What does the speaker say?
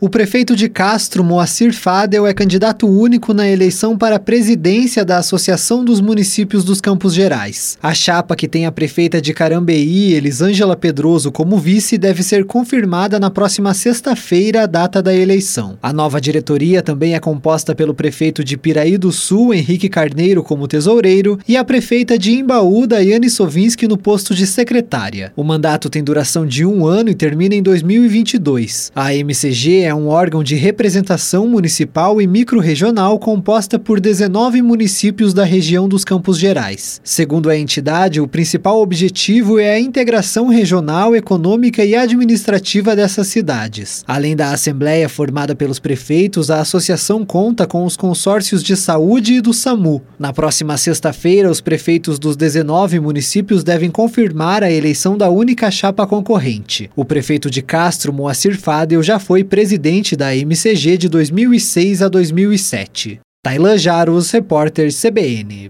O prefeito de Castro, Moacir Fadel, é candidato único na eleição para a presidência da Associação dos Municípios dos Campos Gerais. A chapa que tem a prefeita de Carambeí, Elisângela Pedroso, como vice, deve ser confirmada na próxima sexta-feira, a data da eleição. A nova diretoria também é composta pelo prefeito de Piraí do Sul, Henrique Carneiro, como tesoureiro, e a prefeita de Imbaú, Daiane Sovinski, no posto de secretária. O mandato tem duração de um ano e termina em 2022. A MCG é um órgão de representação municipal e microrregional composta por 19 municípios da região dos Campos Gerais. Segundo a entidade, o principal objetivo é a integração regional, econômica e administrativa dessas cidades. Além da assembleia formada pelos prefeitos, a associação conta com os consórcios de saúde e do SAMU. Na próxima sexta-feira, os prefeitos dos 19 municípios devem confirmar a eleição da única chapa concorrente. O prefeito de Castro, Moacir Fadel, já foi presidente presidente da MCG de 2006 a 2007. Tailan Jaros, repórter CBN.